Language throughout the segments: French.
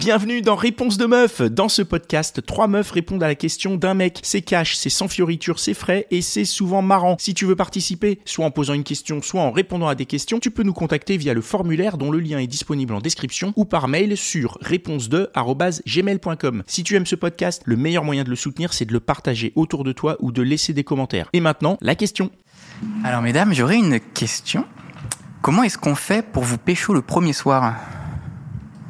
Bienvenue dans Réponse de meuf. Dans ce podcast, trois meufs répondent à la question d'un mec. C'est cash, c'est sans fioriture, c'est frais et c'est souvent marrant. Si tu veux participer, soit en posant une question, soit en répondant à des questions, tu peux nous contacter via le formulaire dont le lien est disponible en description ou par mail sur réponse2@gmail.com. Si tu aimes ce podcast, le meilleur moyen de le soutenir, c'est de le partager autour de toi ou de laisser des commentaires. Et maintenant, la question. Alors mesdames, j'aurais une question. Comment est-ce qu'on fait pour vous pécho le premier soir?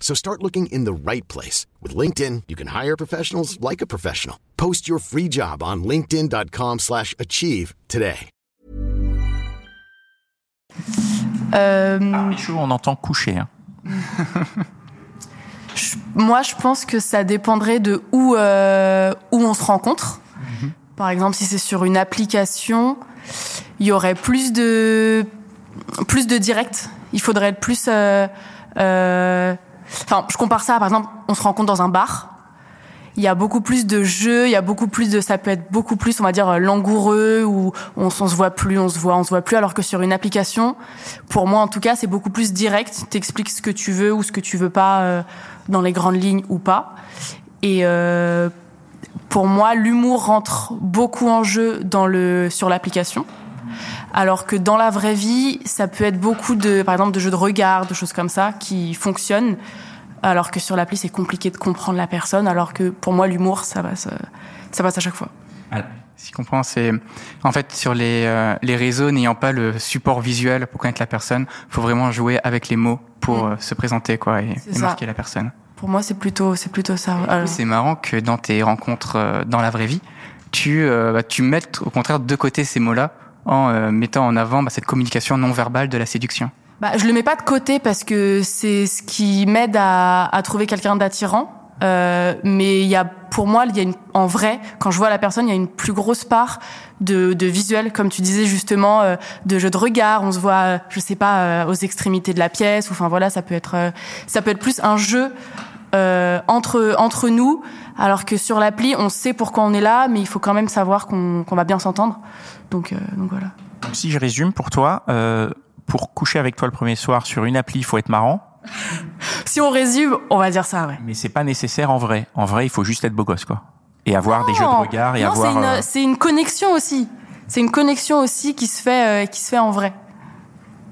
So start looking in the right place. With LinkedIn, you can hire professionals like a professional. Post your free job on linkedin.com slash achieve today. Euh, Pécho, on entend coucher. hein. je- moi, je pense que ça dépendrait de où, euh, où on se rencontre. Par exemple, si c'est sur une application, il y aurait plus de, plus de direct. Il faudrait être plus. euh, euh, Enfin, je compare ça, par exemple, on se rencontre dans un bar. Il y a beaucoup plus de jeux, il y a beaucoup plus de, ça peut être beaucoup plus, on va dire, langoureux, où on, on se voit plus, on se voit, on se voit plus, alors que sur une application, pour moi en tout cas, c'est beaucoup plus direct. T'expliques ce que tu veux ou ce que tu veux pas euh, dans les grandes lignes ou pas. Et euh, pour moi, l'humour rentre beaucoup en jeu dans le sur l'application. Alors que dans la vraie vie, ça peut être beaucoup de, par exemple, de jeux de regard, de choses comme ça, qui fonctionnent. Alors que sur l'appli, c'est compliqué de comprendre la personne. Alors que pour moi, l'humour, ça va, ça, passe à chaque fois. Si je comprends, c'est en fait sur les, euh, les réseaux n'ayant pas le support visuel pour connaître la personne, faut vraiment jouer avec les mots pour Mm. euh, se présenter quoi et, marquer la personne. Pour moi, c'est plutôt, c'est plutôt ça. Alors, C'est marrant que dans tes rencontres euh, dans la vraie vie, tu bah, tu mettes au contraire de côté ces mots-là en euh, mettant en avant bah, cette communication non verbale de la séduction. Bah, je le mets pas de côté parce que c'est ce qui m'aide à, trouver quelqu'un d'attirant. Euh, mais il y a, pour moi, il y a une, en vrai, quand je vois la personne, il y a une plus grosse part de, de visuel, comme tu disais justement, euh, de jeu de regard. On se voit, euh, je sais pas, aux extrémités de la pièce. ou Enfin voilà, ça peut être, ça peut être plus un jeu euh, entre entre nous, alors que sur l'appli, on sait pourquoi on est là, mais il faut quand même savoir qu'on qu'on va bien s'entendre. Donc, euh, donc voilà. Donc, si je résume pour toi, euh, pour coucher avec toi le premier soir sur une appli, il faut être marrant, Si on résume, on va dire ça, ouais. mais c'est pas nécessaire en vrai. En vrai, il faut juste être beau gosse, quoi. Et avoir des jeux de regard et non, avoir. c'est une, euh, c'est une connexion aussi. C'est une connexion aussi qui se fait, euh, qui se fait en vrai.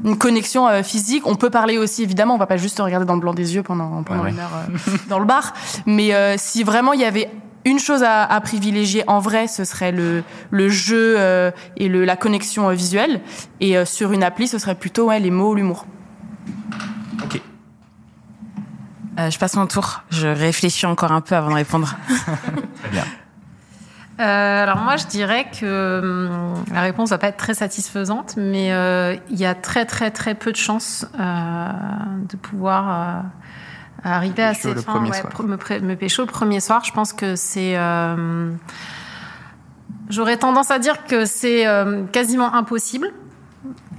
Une connexion euh, physique. On peut parler aussi, évidemment. On va pas juste se regarder dans le blanc des yeux pendant, pendant Ouais, ouais. une heure euh, dans le bar. Mais euh, si vraiment il y avait une chose à, à privilégier en vrai, ce serait le, le jeu euh, et le, la connexion euh, visuelle. Et euh, sur une appli, ce serait plutôt ouais, les mots, l'humour. Ok. Euh, je passe mon tour. Je réfléchis encore un peu avant de répondre. Très bien. Euh, alors moi, je dirais que hum, la réponse va pas être très satisfaisante, mais euh, il y a très très très peu de chances euh, de pouvoir euh, arriver à ces fins, ouais, me, me pécho le premier soir. Je pense que c'est euh, J'aurais tendance à dire que c'est quasiment impossible.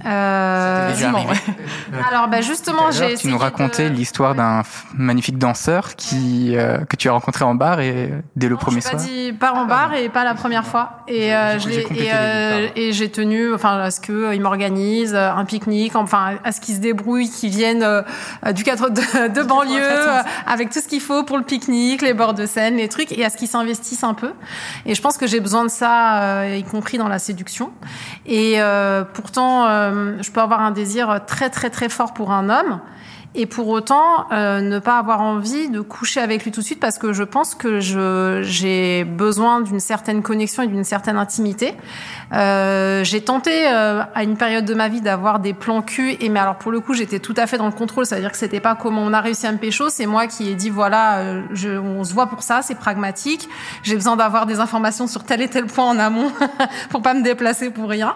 Euh, alors, bah justement, j'ai tu nous racontais de- l'histoire d'un magnifique danseur qui euh, que tu as rencontré en bar et dès le Non, premier j'ai pas soir. dit pas en bar et pas la première fois. Et euh, je et, euh, et j'ai tenu, enfin à ce que euh, il m'organise un pique-nique, enfin à ce qu'ils se débrouillent, qu'ils viennent du 4 de, de banlieue avec tout ce qu'il faut pour le pique-nique, les bords de Seine, les trucs, et à ce qu'ils s'investissent un peu. Et je pense que j'ai besoin de ça, euh, y compris dans la séduction. Et euh, pourtant, euh, je peux avoir un désir très très très fort pour un homme. Et pour autant, euh, ne pas avoir envie de coucher avec lui tout de suite parce que je pense que je j'ai besoin d'une certaine connexion et d'une certaine intimité. Euh, j'ai tenté euh, à une période de ma vie d'avoir des plans cul et mais alors pour le coup j'étais tout à fait dans le contrôle, c'est-à-dire que c'était pas comment on a réussi à me pécho, c'est moi qui ai dit voilà, euh, je, on se voit pour ça, c'est pragmatique. J'ai besoin d'avoir des informations sur tel et tel point en amont pour pas me déplacer pour rien.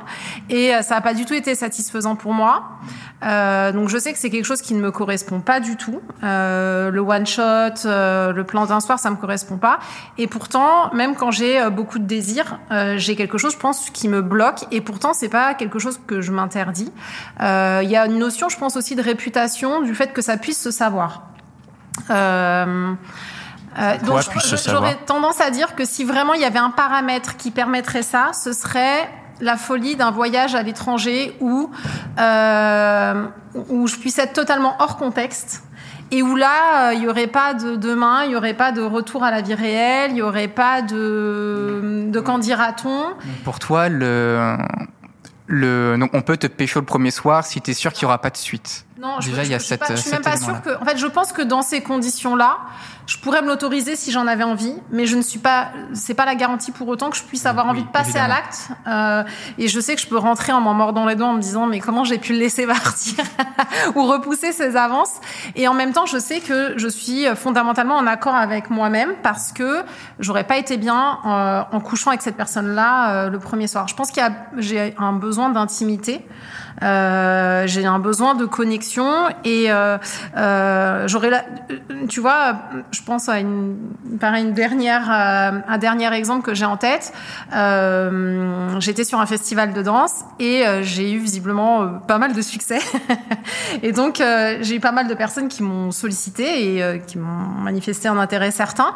Et euh, ça a pas du tout été satisfaisant pour moi. Euh, donc je sais que c'est quelque chose qui ne me correspond pas du tout. Euh, le one shot, euh, le plan d'un soir, ça me correspond pas. Et pourtant, même quand j'ai euh, beaucoup de désirs, euh, j'ai quelque chose, je pense, qui me bloque. Et pourtant, c'est pas quelque chose que je m'interdis. Il y a une notion, je pense aussi de réputation, du fait que ça puisse se savoir. Euh, euh, savoir J'aurais tendance à dire que si vraiment il y avait un paramètre qui permettrait ça, ce serait la folie d'un voyage à l'étranger où euh, où je puisse être totalement hors contexte et où là euh, il y aurait pas de demain, il y aurait pas de retour à la vie réelle, il y aurait pas de de qu'en dira-t-on. Pour toi, le, le, donc on peut te pécho le premier soir si tu es sûr qu'il n'y aura pas de suite. Non, je, Déjà, je- il y a je suis cette- pas- je suis même cet pas sûre que. En fait, je pense que dans ces conditions-là, je pourrais me l'autoriser si j'en avais envie, mais je ne suis pas. C'est pas la garantie pour autant que je puisse avoir Oui, envie de passer à l'acte. Euh, et je sais que je peux rentrer en m'en mordant les doigts en me disant mais comment j'ai pu le laisser partir ou repousser ses avances? Et en même temps, je sais que je suis fondamentalement en accord avec moi-même parce que j'aurais pas été bien euh, en couchant avec cette personne-là euh, le premier soir. Je pense qu'il y a j'ai un besoin d'intimité. Euh, j'ai un besoin de connexion et euh, euh, j'aurais la, tu vois je pense à une pareil une dernière euh, un dernier exemple que j'ai en tête. Euh, j'étais sur un festival de danse et j'ai eu visiblement pas mal de succès. Et donc j'ai eu pas mal de personnes qui m'ont sollicité et qui m'ont manifesté un intérêt certain.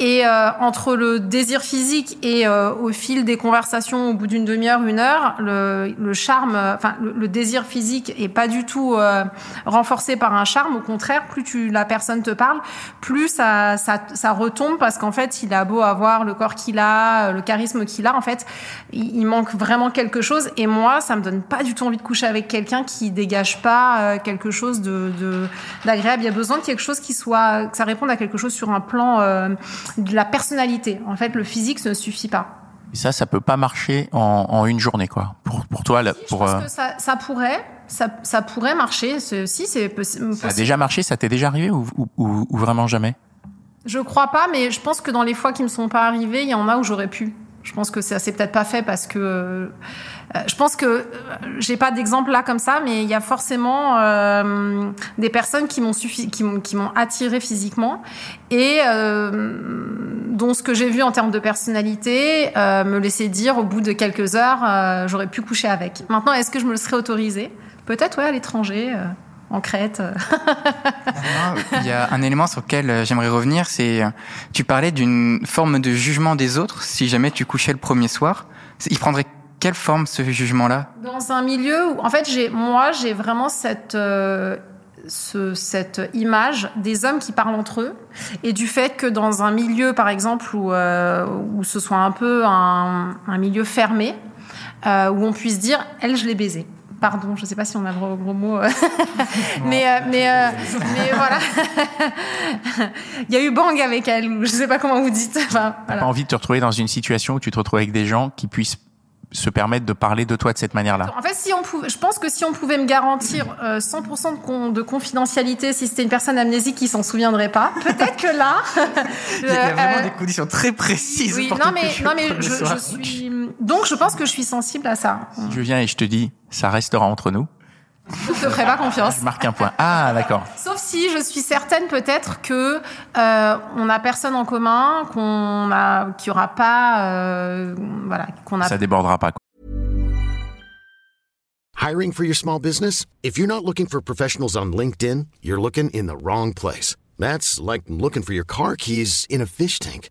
Et entre le désir physique et au fil des conversations, au bout d'une demi-heure, une heure, le, le charme, enfin le, désir physique est pas du tout euh, renforcé par un charme. Au contraire, plus la personne te parle, plus ça retombe parce qu'en fait, il a beau avoir le corps qu'il a, euh, le charisme qu'il a, en fait, il, manque vraiment quelque chose. Et moi, ça me donne pas du tout envie de coucher avec quelqu'un qui dégage pas euh, quelque chose d'agréable. Il y a besoin de quelque chose qui soit que ça réponde à quelque chose sur un plan de la personnalité. En fait, le physique ne suffit pas. Et ça, ça peut pas marcher en, en une journée, quoi. Pour, pour toi, là, Je pour, pense euh, que ça, ça pourrait, ça, ça pourrait marcher. Si, c'est possi- ça a possible. déjà marché, ça t'est déjà arrivé ou, ou, ou- ou vraiment jamais? Je crois pas, mais je pense que dans les fois qui me sont pas arrivées, il y en a où j'aurais pu. Je pense que ça s'est peut-être pas fait parce que euh, je pense que euh, j'ai pas d'exemple là comme ça, mais il y a forcément euh, des personnes qui m'ont suffi, attiré physiquement et euh, dont ce que j'ai vu en termes de personnalité me laissait dire au bout de quelques heures j'aurais pu coucher avec. Maintenant, est-ce que je me le serais autorisé? Peut-être ouais à l'étranger. En Crète. Il y a un élément sur lequel euh, j'aimerais revenir, c'est euh, tu parlais d'une forme de jugement des autres si jamais tu couchais le premier soir. Il prendrait quelle forme ce jugement-là? Dans un milieu où, en fait, j'ai, moi, j'ai vraiment cette, euh, ce, cette image des hommes qui parlent entre eux et du fait que dans un milieu, par exemple, où, euh, où ce soit un peu un, un milieu fermé, euh, où on puisse dire, elle, je l'ai baisé. Pardon, je ne sais pas si on a le droit au gros mot, euh, mais euh, mais euh, mais voilà. Il y a eu bang avec elle, ou je sais pas comment vous dites. Enfin, voilà. pas envie de te retrouver dans une situation où tu te retrouves avec des gens qui puissent se permettre de parler de toi de cette manière-là? En fait, si on pouvait, je pense que si on pouvait me garantir euh, 100% de, con- de confidentialité, si c'était une personne amnésique qui s'en souviendrait pas, peut-être que là. Il y a, vraiment euh, des conditions très précises. oui, pour non mais non mais je suis. Donc, je pense que je suis sensible à ça. Si je viens et je te dis, ça restera entre nous, Je te ferai pas confiance. je marque un point. Ah, d'accord. Sauf si je suis certaine peut-être que euh, on a personne en commun, qu'on a, qu'il y aura pas, euh, voilà, qu'on a Ça débordera pas. quoi. Hiring for your small business? If you're not looking for professionals on LinkedIn, you're looking in the wrong place. That's like looking for your car keys in a fish tank.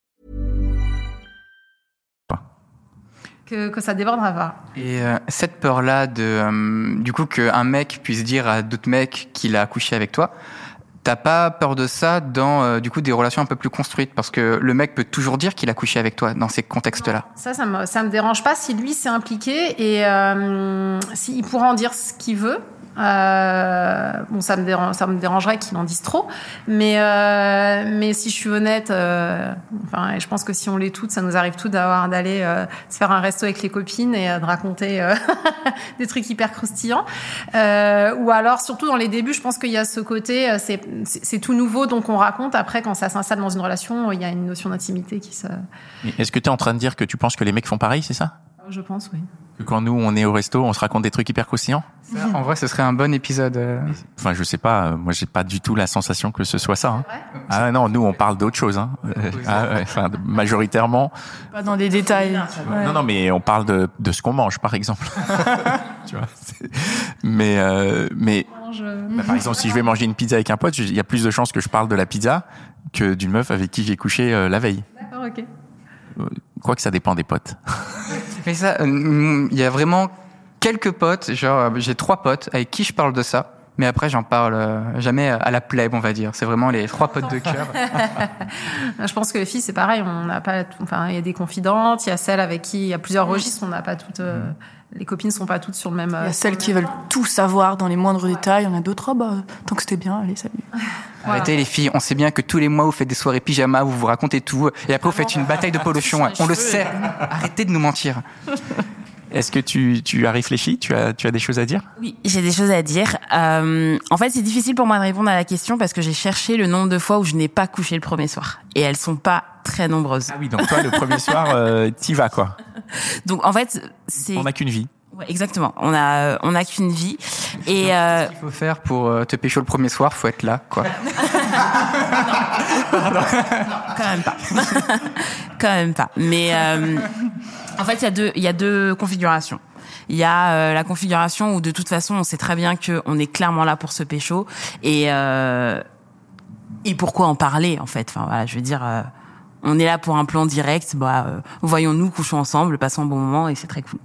Que, que ça débordera pas. Et euh, cette peur-là de, euh, du coup, qu'un mec puisse dire à d'autres mecs qu'il a couché avec toi, t'as pas peur de ça dans, euh, du coup, des relations un peu plus construites? Parce que le mec peut toujours dire qu'il a couché avec toi dans ces contextes-là. Ça, ça me, ça me dérange pas si lui s'est impliqué et euh, s'il pourra en dire ce qu'il veut. Euh, bon, ça me, ça me dérangerait qu'il en dise trop, mais, euh, mais si je suis honnête, euh, enfin, je pense que si on l'est toutes, ça nous arrive toutes d'avoir d'aller euh, se faire un resto avec les copines et euh, de raconter euh, des trucs hyper croustillants. Ou alors, surtout dans les débuts, je pense qu'il y a ce côté, c'est tout nouveau, donc on raconte. Après, quand ça s'installe dans une relation, il y a une notion d'intimité qui se, Est-ce que tu es en train de dire que tu penses que les mecs font pareil, c'est ça? Je pense, oui. Que quand nous, on est au resto, on se raconte des trucs hyper croustillants Ça, en vrai, ce serait un bon épisode. euh. Enfin, je sais pas, euh, moi j'ai pas du tout la sensation que ce soit ça. hein. Ah non, nous on parle d'autre chose. Hein. Ah, ouais, enfin, majoritairement. Pas dans les détails. Ouais. Non, non, mais on parle de, de ce qu'on mange, par exemple. tu vois. Mais, euh, mais bah, par exemple, si je vais manger une pizza avec un pote, il y a plus de chances que je parle de la pizza que d'une meuf avec qui j'ai couché euh, la veille. D'accord, ok. Quoi que ça dépend des potes. Mais ça, euh, il y a vraiment quelques potes, genre euh, j'ai trois potes avec qui je parle de ça, mais après j'en parle euh, jamais à la plèbe, on va dire. C'est vraiment les trois potes de cœur. Je pense que les filles, c'est pareil. On n'a pas, tout- enfin, il y a des confidentes, il y a celles avec qui il y a plusieurs registres. On n'a pas toutes. euh, les copines sont pas toutes sur le même. Il y a celles qui veulent tout savoir dans les moindres détails. Il y en a d'autres, oh, bah, tant que c'était bien, allez, salut. Arrêtez les filles, on sait bien que tous les mois vous faites des soirées pyjama, vous vous racontez tout, et après vous faites une bataille de polochon. On le sait. Arrêtez de nous mentir. Est-ce que tu, tu as réfléchi tu as, tu as des choses à dire? Oui, j'ai des choses à dire. Euh, en fait, c'est difficile pour moi de répondre à la question parce que j'ai cherché le nombre de fois où je n'ai pas couché le premier soir. Et elles sont pas très nombreuses. Ah oui, donc toi, le premier soir, euh, t'y vas, quoi. Donc, en fait, c'est... On n'a qu'une vie. Ouais, exactement. On a, on a qu'une vie. Et, euh, qu'il faut faire pour euh, te pécho le premier soir, faut être là, quoi. quand même pas. quand même pas. Mais euh, en fait, il y a deux, il y a deux configurations. Il y a euh, la configuration où de toute façon, on sait très bien que on est clairement là pour se pécho et euh, et pourquoi en parler en fait. Enfin voilà, je veux dire. On est là pour un plan direct, bah euh, voyons-nous, couchons ensemble, passons un bon moment et c'est très cool.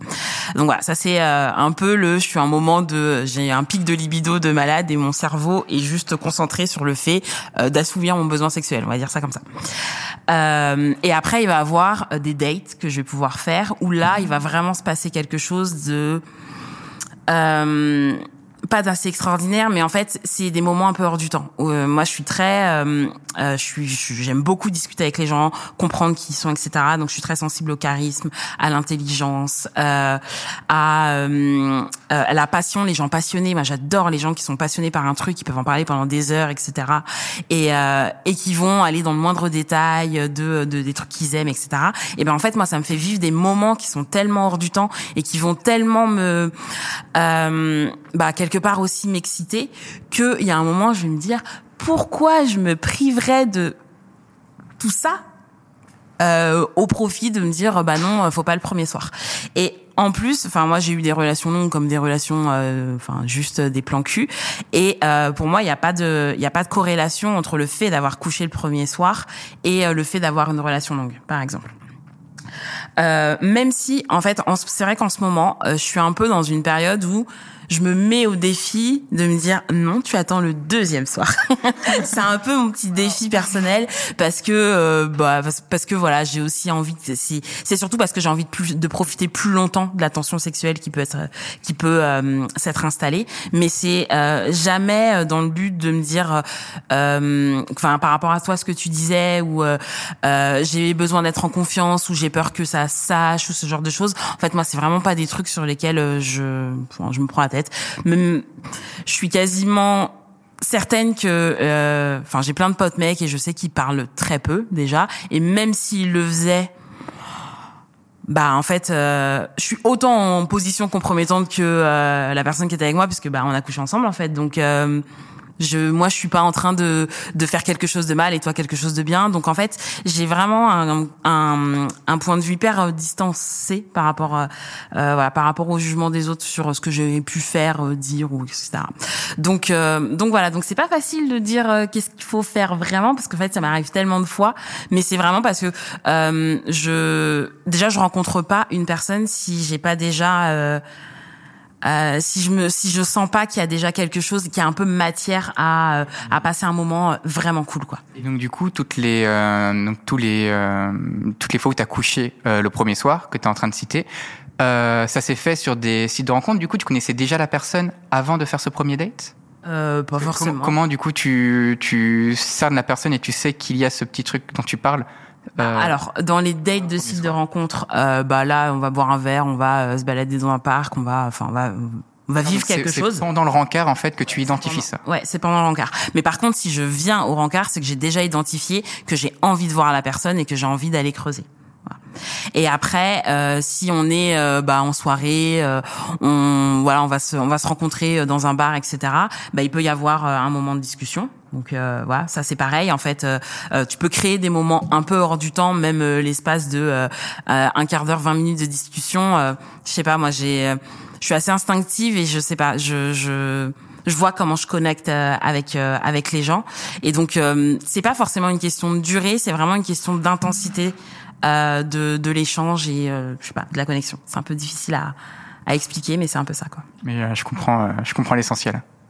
Donc voilà, ça c'est euh, un peu le, je suis un moment de, j'ai un pic de libido de malade et mon cerveau est juste concentré sur le fait euh, d'assouvir mon besoin sexuel, on va dire ça comme ça. Et après il va avoir des dates que je vais pouvoir faire où là il va vraiment se passer quelque chose de pas d'assez extraordinaire, mais en fait, c'est des moments un peu hors du temps. Euh, moi, je suis très, euh, euh, je suis, j'aime beaucoup discuter avec les gens, comprendre qui ils sont, etc. Donc, je suis très sensible au charisme, à l'intelligence, euh, à, euh, à la passion, les gens passionnés. Moi, j'adore les gens qui sont passionnés par un truc, qui peuvent en parler pendant des heures, etc. Et et qui vont aller dans le moindre détail de, de des trucs qu'ils aiment, etc. Et ben en fait, moi, ça me fait vivre des moments qui sont tellement hors du temps et qui vont tellement me bah quelque part aussi m'exciter que il y a un moment je vais me dire pourquoi je me priverais de tout ça euh, au profit de me dire bah non faut pas le premier soir. Et en plus enfin moi j'ai eu des relations longues comme des relations euh, enfin juste des plans cul. Et euh, pour moi il y a pas de il y a pas de corrélation entre le fait d'avoir couché le premier soir et euh, le fait d'avoir une relation longue par exemple. Euh, même si, en fait, c'est vrai qu'en ce moment, euh, je suis un peu dans une période où je me mets au défi de me dire non, tu attends le deuxième soir. c'est un peu mon petit défi personnel parce que euh, bah parce, que voilà, j'ai aussi envie c'est c'est surtout parce que j'ai envie de profiter plus longtemps de la tension sexuelle qui peut être qui peut euh, s'être installée, mais c'est euh, jamais euh, dans le but de me dire enfin par rapport à toi ce que tu disais ou j'ai besoin d'être en confiance ou j'ai peur que ça sache ou ce genre de choses. En fait, moi, c'est vraiment pas des trucs sur lesquels je, je me prends la tête. Je suis quasiment certaine que, euh, enfin, j'ai plein de potes mecs et je sais qu'ils parlent très peu déjà. Et même s'ils le faisaient, bah en fait, euh, je suis autant en position compromettante que euh, la personne qui était avec moi, puisque bah on a couché ensemble en fait. Donc je, moi, je suis pas en train de de faire quelque chose de mal et toi quelque chose de bien. Donc en fait, j'ai vraiment un, un, un point de vue hyper euh, distancé par rapport euh, euh, voilà par rapport au jugement des autres sur ce que j'ai pu faire, euh, dire ou etc. Donc euh, donc voilà, donc c'est pas facile de dire euh, qu'est-ce qu'il faut faire vraiment parce qu'en fait ça m'arrive tellement de fois, mais c'est vraiment parce que euh, je déjà je rencontre pas une personne si j'ai pas déjà euh, si je me si je sens pas qu'il y a déjà quelque chose qui a un peu matière à euh, à passer un moment euh, vraiment cool quoi. Et donc du coup, toutes les, euh, donc tous les, euh, toutes les fois où tu as couché euh, le premier soir que tu es en train de citer, Euh, ça s'est fait sur des sites de rencontres. Du coup, tu connaissais déjà la personne avant de faire ce premier date? Euh, pas forcément. Comment, comment, du coup, tu, tu cernes la personne et tu sais qu'il y a ce petit truc dont tu parles Euh, Alors, dans les dates de sites de rencontres, euh, bah là, on va boire un verre, on va euh, se balader dans un parc, on va, enfin, on va, on va vivre c'est- quelque c'est chose. pendant le rencard, en fait, que tu identifies ça. Ouais, c'est pendant le rencard. Mais par contre, si je viens au rencard, c'est que j'ai déjà identifié que j'ai envie de voir la personne et que j'ai envie d'aller creuser. Voilà. Et après, euh, si on est euh, bah, en soirée, euh, on voilà, on va se on va se rencontrer dans un bar, etc. Bah, il peut y avoir un moment de discussion. Donc euh, voilà, ça c'est pareil. En fait, euh, euh, tu peux créer des moments un peu hors du temps, même euh, l'espace de euh, un quart d'heure, 20 minutes de discussion. Je sais pas, moi j'ai, je suis assez instinctive et je sais pas, je je je vois comment je connecte avec avec les gens et donc c'est pas forcément une question de durée c'est vraiment une question d'intensité de de l'échange et je sais pas de la connexion c'est un peu difficile à à expliquer mais c'est un peu ça quoi Mais je comprends, je comprends l'essentiel.